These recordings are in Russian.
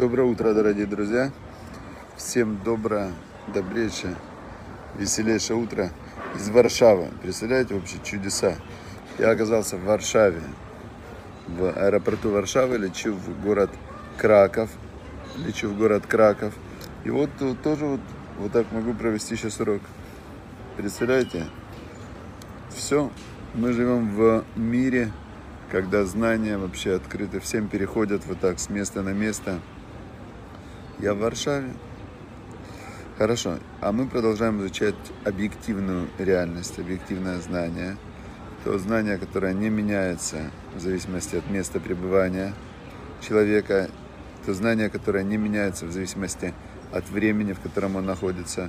Доброе утро, дорогие друзья. Всем доброе, добрейшее, веселейшее утро из Варшавы. Представляете, вообще чудеса. Я оказался в Варшаве, в аэропорту Варшавы, лечу в город Краков. Лечу в город Краков. И вот тут тоже вот, вот так могу провести сейчас урок. Представляете? Все. Мы живем в мире, когда знания вообще открыты, всем переходят вот так с места на место. Я в Варшаве. Хорошо. А мы продолжаем изучать объективную реальность, объективное знание. То знание, которое не меняется в зависимости от места пребывания человека. То знание, которое не меняется в зависимости от времени, в котором он находится.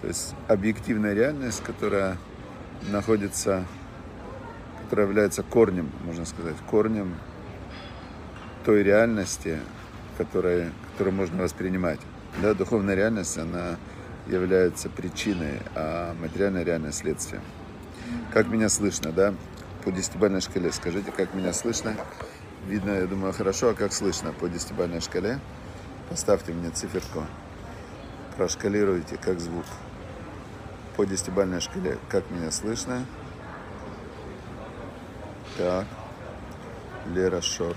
То есть объективная реальность, которая находится, которая является корнем, можно сказать, корнем той реальности, которая, которую можно воспринимать. Да, духовная реальность, она является причиной, а материальная реальность следствием. Как меня слышно, да? По десятибальной шкале. Скажите, как меня слышно? Видно, я думаю, хорошо. А как слышно по десятибальной шкале? Поставьте мне циферку. Прошкалируйте, как звук. По десятибальной шкале. Как меня слышно? Так. Лера Шор.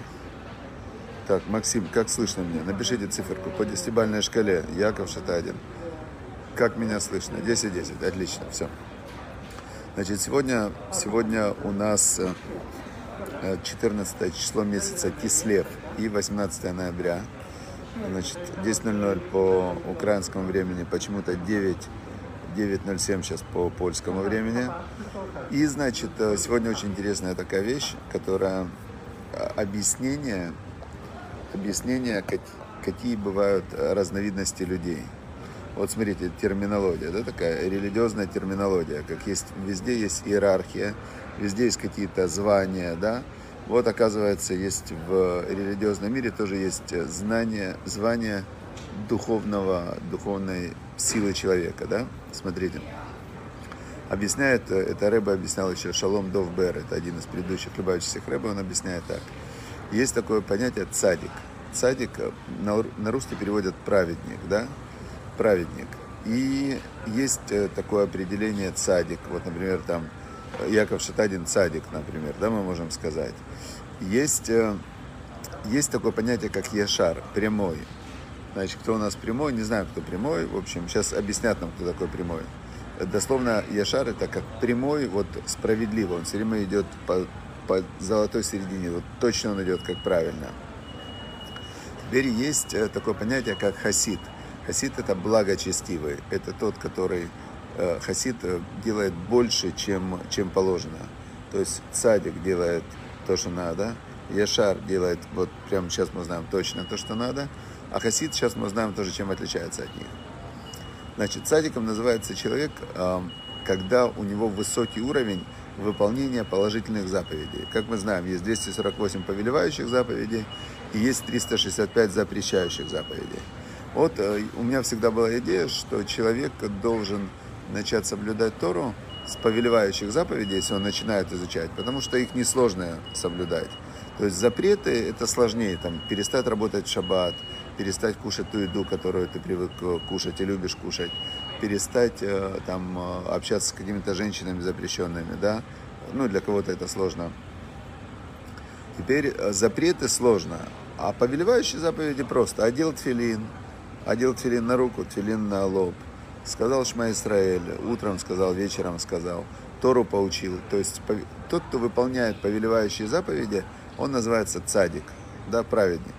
Так, Максим, как слышно меня? Напишите циферку по десятибальной шкале. Яков Шатадин. Как меня слышно? 10-10. Отлично, все. Значит, сегодня, сегодня у нас 14 число месяца Кислев и 18 ноября. Значит, 10.00 по украинскому времени, почему-то 9 9.07 сейчас по польскому времени. И, значит, сегодня очень интересная такая вещь, которая объяснение объяснение, какие бывают разновидности людей. Вот смотрите, терминология, да, такая религиозная терминология, как есть, везде есть иерархия, везде есть какие-то звания, да. Вот, оказывается, есть в религиозном мире тоже есть знание, звание духовного, духовной силы человека, да. Смотрите, объясняет, это Рэба объяснял еще Шалом Дов Бер, это один из предыдущих любавичных Рэба, он объясняет так – есть такое понятие цадик. Цадик э, на, русский переводят праведник, да? Праведник. И есть э, такое определение цадик. Вот, например, там Яков Шатадин цадик, например, да, мы можем сказать. Есть, э, есть такое понятие, как Яшар, прямой. Значит, кто у нас прямой, не знаю, кто прямой. В общем, сейчас объяснят нам, кто такой прямой. Дословно Яшар это как прямой, вот справедливый. Он все время идет по, по золотой середине. Вот точно он идет как правильно. Теперь есть э, такое понятие, как хасид. Хасид это благочестивый. Это тот, который э, хасид э, делает больше, чем, чем положено. То есть цадик делает то, что надо. Яшар делает, вот прямо сейчас мы знаем точно то, что надо. А хасид сейчас мы знаем тоже, чем отличается от них. Значит, цадиком называется человек, когда у него высокий уровень выполнения положительных заповедей. Как мы знаем, есть 248 повелевающих заповедей и есть 365 запрещающих заповедей. Вот э, у меня всегда была идея, что человек должен начать соблюдать Тору с повелевающих заповедей, если он начинает изучать, потому что их несложно соблюдать. То есть запреты это сложнее, там, перестать работать в шаббат, перестать кушать ту еду, которую ты привык э, кушать и любишь кушать, перестать э, там э, общаться с какими-то женщинами запрещенными, да, ну для кого-то это сложно. Теперь э, запреты сложно, а повелевающие заповеди просто. Одел тфилин, одел тфилин на руку, тфилин на лоб. Сказал Шма Исраэль, утром сказал, вечером сказал, Тору поучил. То есть тот, кто выполняет повелевающие заповеди, он называется цадик, да, праведник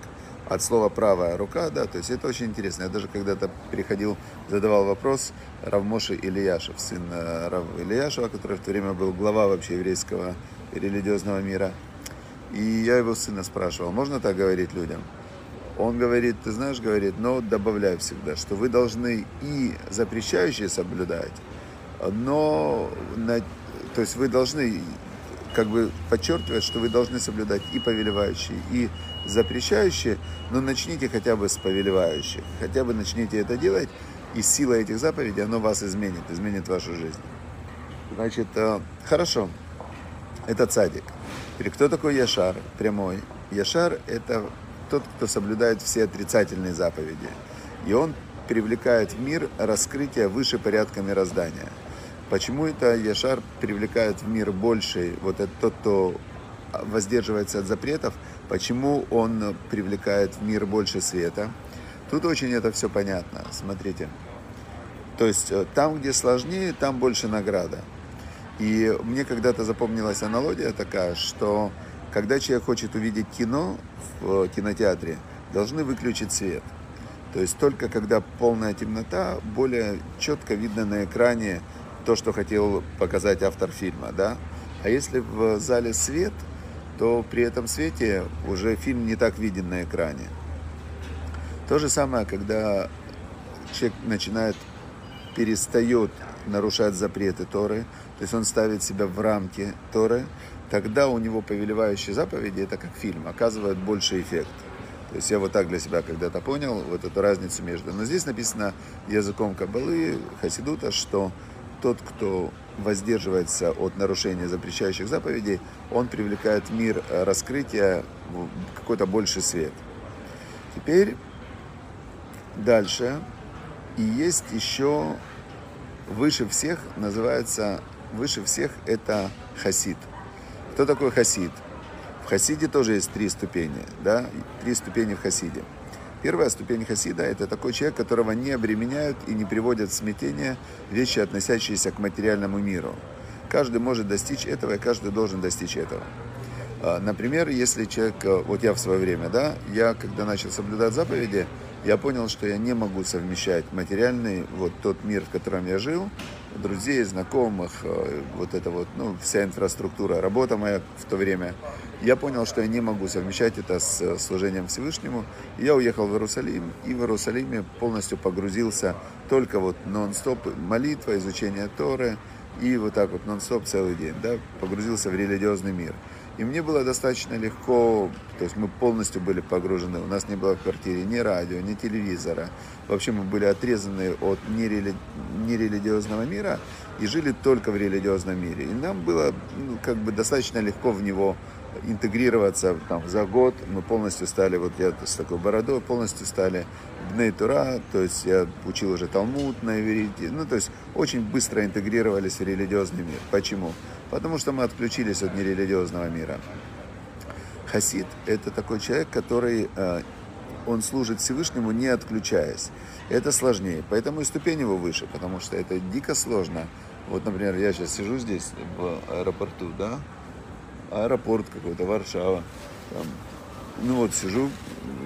от слова правая рука, да, то есть это очень интересно. Я даже когда-то переходил, задавал вопрос Равмоши Ильяшев, сын э, Рав Ильяшева, который в то время был глава вообще еврейского религиозного мира. И я его сына спрашивал, можно так говорить людям? Он говорит, ты знаешь, говорит, но добавляю всегда, что вы должны и запрещающие соблюдать, но, то есть вы должны как бы подчеркивать, что вы должны соблюдать и повелевающие, и запрещающие, но начните хотя бы с повелевающих. Хотя бы начните это делать, и сила этих заповедей, оно вас изменит, изменит вашу жизнь. Значит, э, хорошо, это цадик. Теперь, кто такой Яшар, прямой? Яшар – это тот, кто соблюдает все отрицательные заповеди. И он привлекает в мир раскрытие выше порядка мироздания. Почему это Яшар привлекает в мир больше, вот это тот, кто воздерживается от запретов, почему он привлекает в мир больше света? Тут очень это все понятно, смотрите. То есть э, там, где сложнее, там больше награда. И мне когда-то запомнилась аналогия такая, что когда человек хочет увидеть кино в кинотеатре, должны выключить свет. То есть только когда полная темнота, более четко видно на экране то, что хотел показать автор фильма, да. А если в зале свет, то при этом свете уже фильм не так виден на экране. То же самое, когда человек начинает, перестает нарушать запреты Торы, то есть он ставит себя в рамки Торы, тогда у него повелевающие заповеди, это как фильм, оказывает больший эффект. То есть я вот так для себя когда-то понял вот эту разницу между. Но здесь написано языком Кабалы, Хасидута, что тот, кто воздерживается от нарушения запрещающих заповедей, он привлекает в мир раскрытия какой-то больший свет. Теперь дальше. И есть еще выше всех называется выше всех это хасид. Кто такой хасид? В хасиде тоже есть три ступени, да, три ступени в хасиде. Первая ступень хасида – это такой человек, которого не обременяют и не приводят в смятение вещи, относящиеся к материальному миру. Каждый может достичь этого, и каждый должен достичь этого. А, например, если человек, э, вот я в свое время, да, я когда начал соблюдать заповеди, я понял, что я не могу совмещать материальный, вот тот мир, в котором я жил, друзей, знакомых, э, вот это вот, ну, вся инфраструктура, работа моя в то время. Я понял, что я не могу совмещать это с э, служением Всевышнему. я уехал в Иерусалим, и в Иерусалиме полностью погрузился только вот нон-стоп молитва, изучение Торы, и вот так вот нон-стоп целый день, да, погрузился в религиозный мир. И мне было достаточно легко, то есть мы полностью были погружены, у нас не было в квартире ни радио, ни телевизора. Вообще мы были отрезаны от нерели... нерелигиозного мира и жили только в религиозном мире. И нам было ну, как бы достаточно легко в него интегрироваться там, за год. Мы полностью стали, вот я с такой бородой, полностью стали Бней то есть я учил уже Талмуд на иврите. Ну, то есть очень быстро интегрировались в религиозный мир. Почему? Потому что мы отключились от нерелигиозного мира. Хасид – это такой человек, который э, он служит Всевышнему, не отключаясь. Это сложнее, поэтому и ступень его выше, потому что это дико сложно. Вот, например, я сейчас сижу здесь в аэропорту, да, аэропорт какой-то, Варшава. Там. Ну вот сижу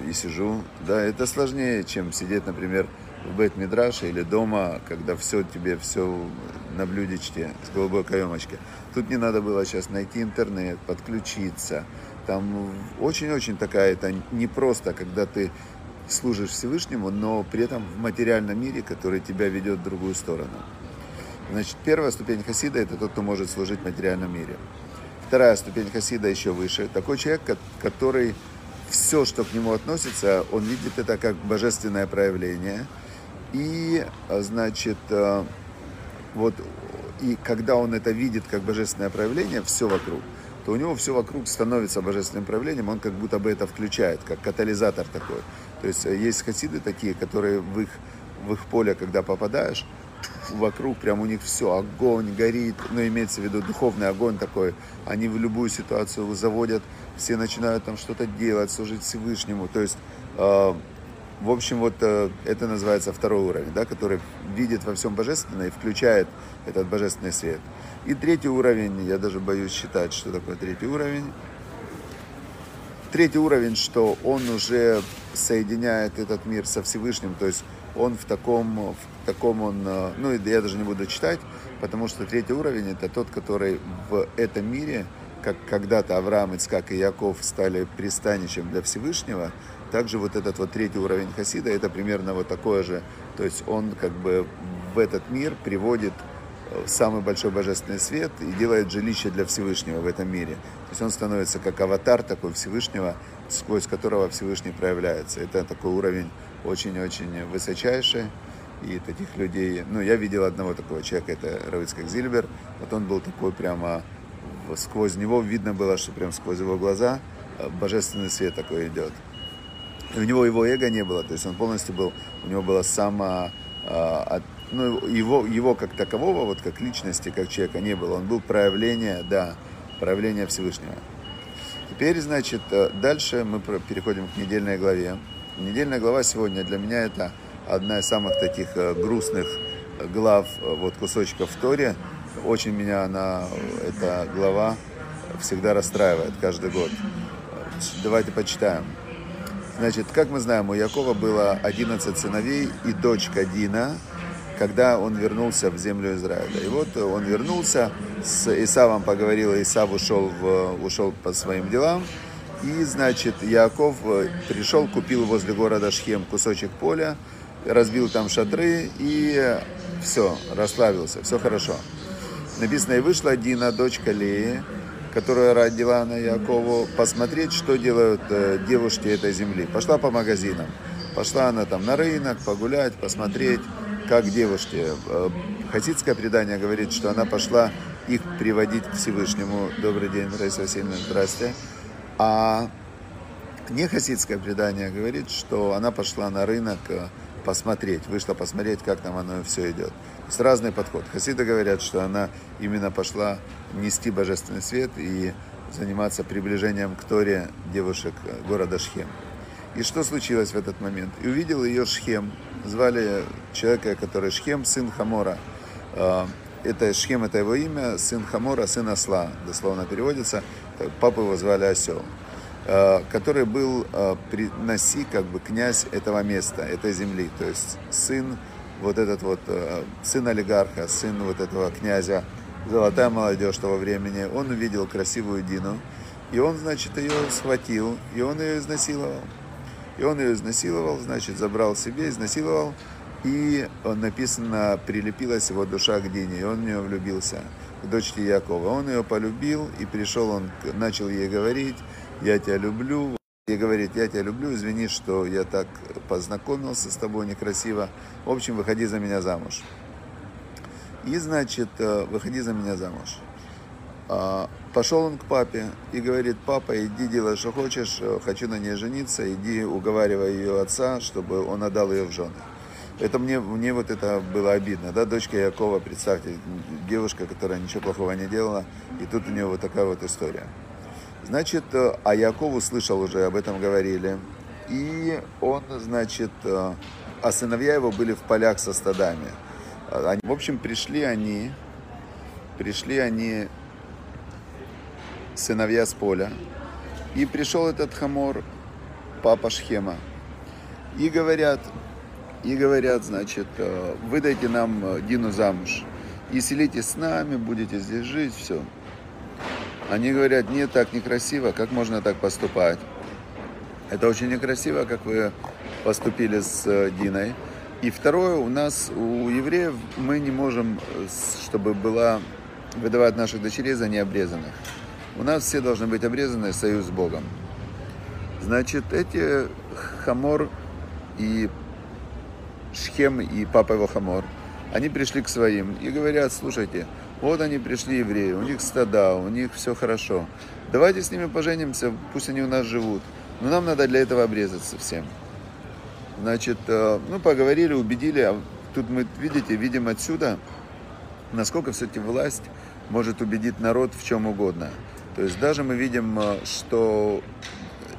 и сижу. Да, это сложнее, чем сидеть, например, в бет мидраше или дома, когда все тебе, все на блюдечке с голубой каемочкой. Тут не надо было сейчас найти интернет, подключиться. Там очень-очень такая, это не просто, когда ты служишь Всевышнему, но при этом в материальном мире, который тебя ведет в другую сторону. Значит, первая ступень хасида – это тот, кто может служить в материальном мире. Вторая ступень хасида еще выше. Такой человек, который все, что к нему относится, он видит это как божественное проявление. И, значит, э, вот, и когда он это видит как божественное проявление, все вокруг, то у него все вокруг становится божественным проявлением, он как будто бы это включает, как катализатор такой. То есть э, есть хасиды такие, которые в их, в их поле, когда попадаешь, вокруг прям у них все, огонь горит, ну, имеется в виду духовный огонь такой, они в любую ситуацию заводят, все начинают там что-то делать, служить Всевышнему, то есть, э, в общем, вот э, это называется второй уровень, да, который видит во всем божественное и включает этот божественный свет. И третий уровень, я даже боюсь считать, что такое третий уровень, третий уровень, что он уже соединяет этот мир со Всевышним, то есть он в таком, в таком он, э, ну я даже не буду читать, потому что третий уровень это тот, который в этом мире, как когда-то Авраам, Ицкак и Яков стали пристанищем для Всевышнего, также вот этот вот третий уровень Хасида, это примерно вот такое же, то есть он как бы в этот мир приводит э, самый большой божественный свет и делает жилище для Всевышнего в этом мире. То есть он становится как аватар такой Всевышнего, сквозь которого Всевышний проявляется. Это такой уровень очень-очень высочайший. И таких людей, ну, я видел одного такого человека, это Равицкак Зильбер. Вот он был такой прямо, сквозь него видно было, что прям сквозь его глаза э, божественный свет такой идет. У него его эго не было, то есть он полностью был, у него было само, а, ну, его, его как такового, вот как личности, как человека не было. Он был проявление, да, проявление Всевышнего. Теперь, значит, э, дальше мы переходим к недельной главе. Недельная глава сегодня для меня это одна из самых таких э, грустных глав, э, вот кусочков в Торе. Очень меня она, эта глава всегда расстраивает каждый год. Давайте почитаем. Значит, как мы знаем, у Якова было 11 сыновей и дочка Дина, когда он вернулся в землю Израиля. И вот он вернулся, с Исавом поговорил, Исав ушел, в, ушел по своим делам. И, значит, Яков э, пришел, купил возле города Шхем кусочек поля, разбил там шатры и все, расслабился, все хорошо. Написано, и вышла Дина, дочка Леи, которая родила на Якову, посмотреть, что делают э, девушки этой земли. Пошла по магазинам. Пошла она там на рынок, погулять, посмотреть, как девушки. Э, хасидское предание говорит, что она пошла их приводить к Всевышнему. Добрый день, Раиса Васильевна, здрасте. А не хасидское предание говорит, что она пошла на рынок э, посмотреть, вышла посмотреть, как там оно все идет. С разный подход. Хасиды говорят, что она именно пошла нести божественный свет и заниматься приближением к Торе девушек города Шхем. И что случилось в этот момент? И увидел ее Шхем. Звали человека, который Шхем, сын Хамора. А, это Шхем, это его имя, сын Хамора, сын осла, дословно переводится. Папу его звали Осел. Э, который был э, при Наси, как бы князь этого места, этой земли, то есть сын вот этот вот, э, сын олигарха, сын вот этого князя, золотая молодежь того времени, он увидел красивую Дину, и он, значит, ее схватил, и он ее изнасиловал. И он ее изнасиловал, значит, забрал себе, изнасиловал, и он написано, прилепилась его душа к Дине, и он в нее влюбился, к дочке Якова. Он ее полюбил, и пришел он, начал ей говорить, я тебя люблю. И говорит, я тебя люблю, извини, что я так познакомился с тобой некрасиво. В общем, выходи за меня замуж. И, значит, э, выходи за меня замуж. А, пошел он к папе и говорит, папа, иди делай, что хочешь, э, хочу на ней жениться, иди уговаривай ее отца, чтобы он отдал ее в жены. Это мне, мне вот это было обидно, да, дочка Якова, представьте, девушка, которая ничего плохого не делала, и тут у нее вот такая вот история. Значит, э, а Яков услышал уже, об этом говорили. И он, значит, э, а сыновья его были в полях со стадами. Они, в общем, пришли они, пришли они, сыновья с поля. И пришел этот хамор, папа Шхема. И говорят, и говорят, значит, «Э, выдайте нам Дину замуж. И селитесь с нами, будете здесь жить, все. Они говорят, нет, так некрасиво, как можно так поступать? Это очень некрасиво, как вы поступили с э, Диной. И второе, у нас, у евреев, мы не можем, чтобы была выдавать наших дочерей за необрезанных. У нас все должны быть обрезаны, союз с Богом. Значит, эти Хамор и Шхем и папа его Хамор, они пришли к своим и говорят, слушайте, вот они пришли, евреи, у них стада, у них все хорошо. Давайте с ними поженимся, пусть они у нас живут. Но нам надо для этого обрезаться всем. Значит, ну, поговорили, убедили. А тут мы, видите, видим отсюда, насколько все-таки власть может убедить народ в чем угодно. То есть даже мы видим, э, что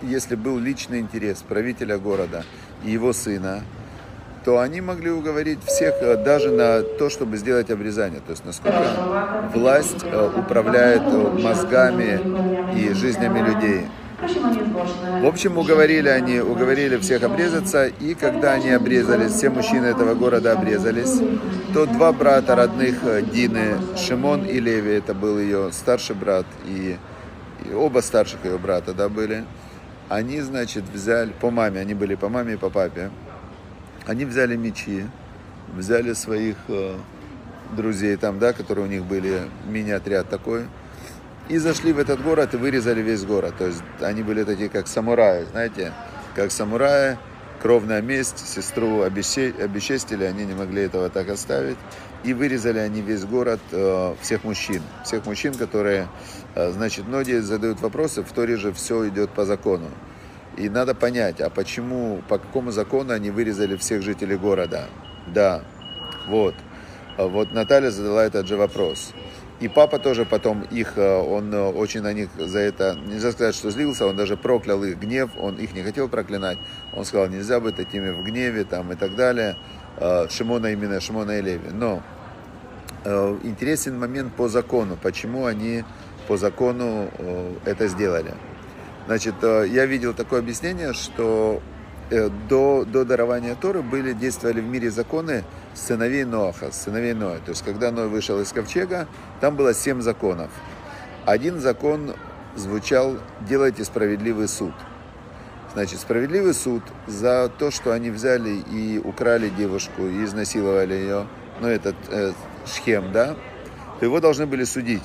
если был личный интерес правителя города и его сына, то они могли уговорить всех э, даже на то, чтобы сделать обрезание. То есть насколько власть э, управляет э, мозгами и жизнями людей. В общем, уговорили они, уговорили всех обрезаться, и когда они обрезались, все мужчины этого города обрезались, то два брата родных Дины, Шимон и Леви, это был ее старший брат, и, и оба старших ее брата, да, были, они, значит, взяли, по маме, они были по маме и по папе, они взяли мечи, взяли своих э, друзей там, да, которые у них были, мини-отряд такой, и зашли в этот город и вырезали весь город. То есть они были такие, как самураи, знаете, как самураи, кровная месть, сестру обесчестили, они не могли этого так оставить. И вырезали они весь город, э, всех мужчин. Всех мужчин, которые, э, значит, многие задают вопросы, в Торе же все идет по закону. И надо понять, а почему, по какому закону они вырезали всех жителей города? Да, вот. Вот Наталья задала этот же вопрос. И папа тоже потом их, э, он э, очень на них за это, нельзя сказать, что злился, он даже проклял их гнев, он их не хотел проклинать. Он сказал, нельзя быть такими в гневе там и так далее. Э, Шимона именно, Шимона и Леви. Но интересен момент по закону, почему они по закону это сделали. Значит, я видел такое объяснение, что до, до дарования Торы были, действовали в мире законы, сыновей Ноаха, сыновей Ноя. То есть, когда Ной вышел из ковчега, там было семь законов. Один закон звучал «делайте справедливый суд». Значит, справедливый суд за то, что они взяли и украли девушку, и изнасиловали ее, ну, этот э, Шхем, да, то его должны были судить.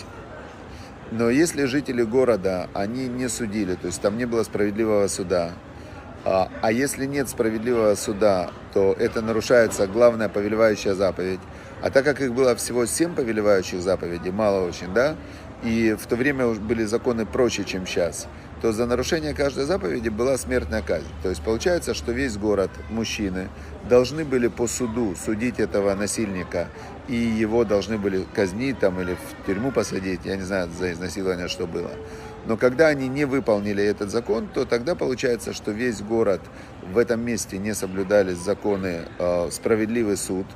Но если жители города, они не судили, то есть там не было справедливого суда, а, а если нет справедливого суда, то это нарушается главная повелевающая заповедь. А так как их было всего семь повелевающих заповедей, мало очень, да, и в то время были законы проще, чем сейчас, то за нарушение каждой заповеди была смертная казнь. То есть получается, что весь город, мужчины, должны были по суду судить этого насильника, и его должны были казнить там или в тюрьму посадить, я не знаю, за изнасилование что было. Но когда они не выполнили этот закон, то тогда получается, что весь город в этом месте не соблюдались законы э, справедливый суд.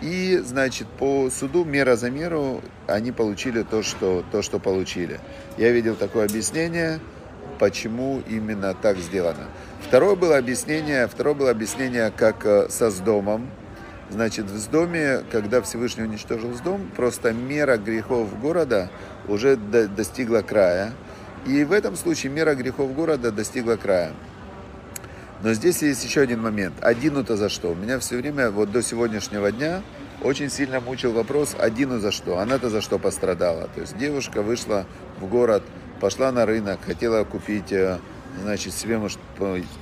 И, значит, по суду мера за меру они получили то что, то, что получили. Я видел такое объяснение, почему именно так сделано. Второе было объяснение, второе было объяснение, как э, со Сдомом. Значит, в Сдоме, когда Всевышний уничтожил Сдом, просто мера грехов города уже достигла края. И в этом случае мера грехов города достигла края. Но здесь есть еще один момент. Одину-то за что? Меня все время, вот до сегодняшнего дня, очень сильно мучил вопрос, Одину за что? Она-то за что пострадала? То есть девушка вышла в город, пошла на рынок, хотела купить, э, значит, себе, может,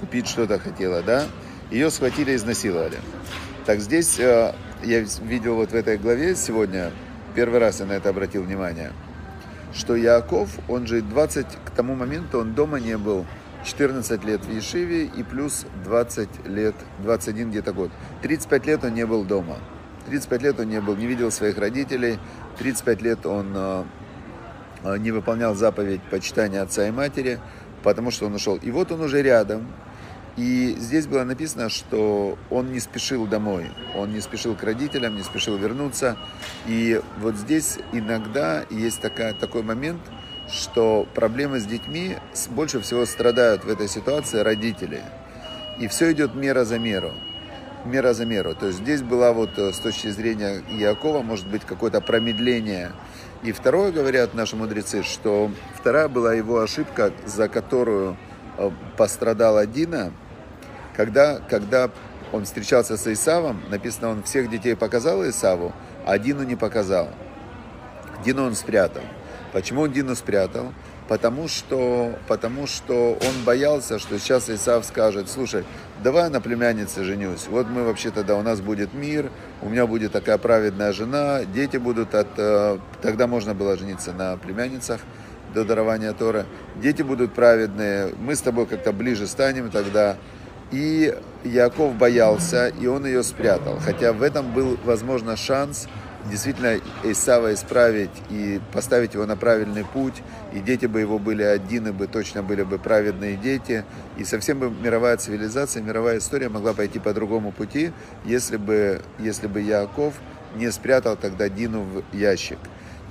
купить что-то хотела, да? Ее схватили и изнасиловали. Так здесь э, я видел вот в этой главе сегодня, первый раз я на это обратил внимание – что Яков, он же 20, к тому моменту он дома не был, 14 лет в Ешиве и плюс 20 лет, 21 где-то год. 35 лет он не был дома. 35 лет он не был, не видел своих родителей. 35 лет он э, не выполнял заповедь почитания отца и матери, потому что он ушел. И вот он уже рядом, и здесь было написано, что он не спешил домой, он не спешил к родителям, не спешил вернуться. И вот здесь иногда есть такая, такой момент, что проблемы с детьми больше всего страдают в этой ситуации родители. И все идет мера за меру. Мера за меру. То есть здесь была вот э, с точки зрения Якова, может быть, какое-то промедление. И второе, говорят наши мудрецы, что вторая была его ошибка, за которую э, пострадала Дина – когда, когда он встречался с Исавом, написано, он всех детей показал Исаву, а Дину не показал. Дину он спрятал. Почему он Дину спрятал? Потому что, потому что он боялся, что сейчас Исав скажет, слушай, давай на племяннице женюсь. Вот мы вообще тогда, у нас будет мир, у меня будет такая праведная жена, дети будут от... Э, тогда можно было жениться на племянницах до дарования Тора. Дети будут праведные, мы с тобой как-то ближе станем тогда. И Яков боялся, и он ее спрятал. Хотя в этом был, возможно, шанс действительно Исава исправить и поставить его на правильный путь, и дети бы его были один, и бы точно были бы праведные дети, и совсем бы мировая цивилизация, мировая история могла пойти по другому пути, если бы, если бы Яков не спрятал тогда Дину в ящик.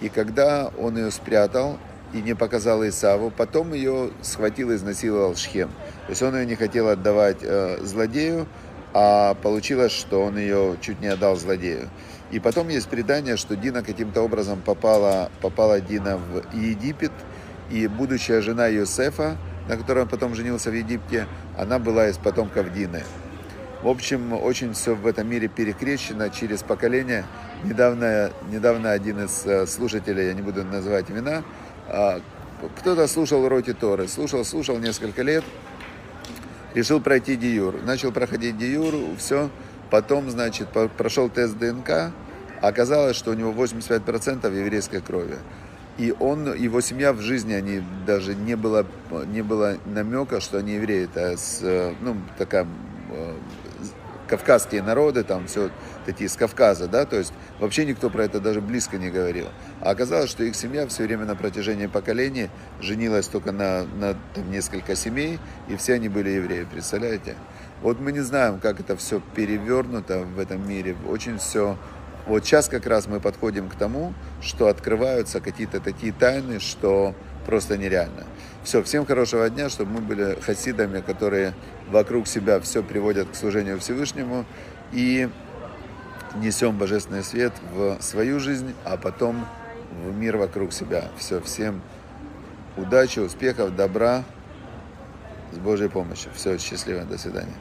И когда он ее спрятал, и не показал Исаву. Потом ее схватил и изнасиловал Шхем. То есть он ее не хотел отдавать э, злодею, а получилось, что он ее чуть не отдал злодею. И потом есть предание, что Дина каким-то образом попала, попала Дина в Египет, и будущая жена Йосефа, на которой он потом женился в Египте, она была из потомков Дины. В общем, очень все в этом мире перекрещено через поколения. Недавно, недавно один из э, слушателей, я не буду называть имена, а, кто-то слушал уроки Торы, слушал, слушал несколько лет, решил пройти диюр. Начал проходить диюр, все. Потом, значит, прошел тест ДНК, оказалось, что у него 85% еврейской крови. И он, его семья в жизни, они даже не было, не было намека, что они евреи. Это с, ну, такая э, кавказские народы, там все такие с Кавказа, да, то есть вообще никто про это даже близко не говорил. А оказалось, что их семья все время на протяжении поколений женилась только на, на там, несколько семей, и все они были евреи, представляете? Вот мы не знаем, как это все перевернуто в этом мире, очень все... Вот сейчас как раз мы подходим к тому, что открываются какие-то такие тайны, что просто нереально. Все, всем хорошего дня, чтобы мы были хасидами, которые вокруг себя все приводят к служению Всевышнему и несем божественный свет в свою жизнь, а потом в мир вокруг себя. Все, всем удачи, успехов, добра, с Божьей помощью. Все, счастливо, до свидания.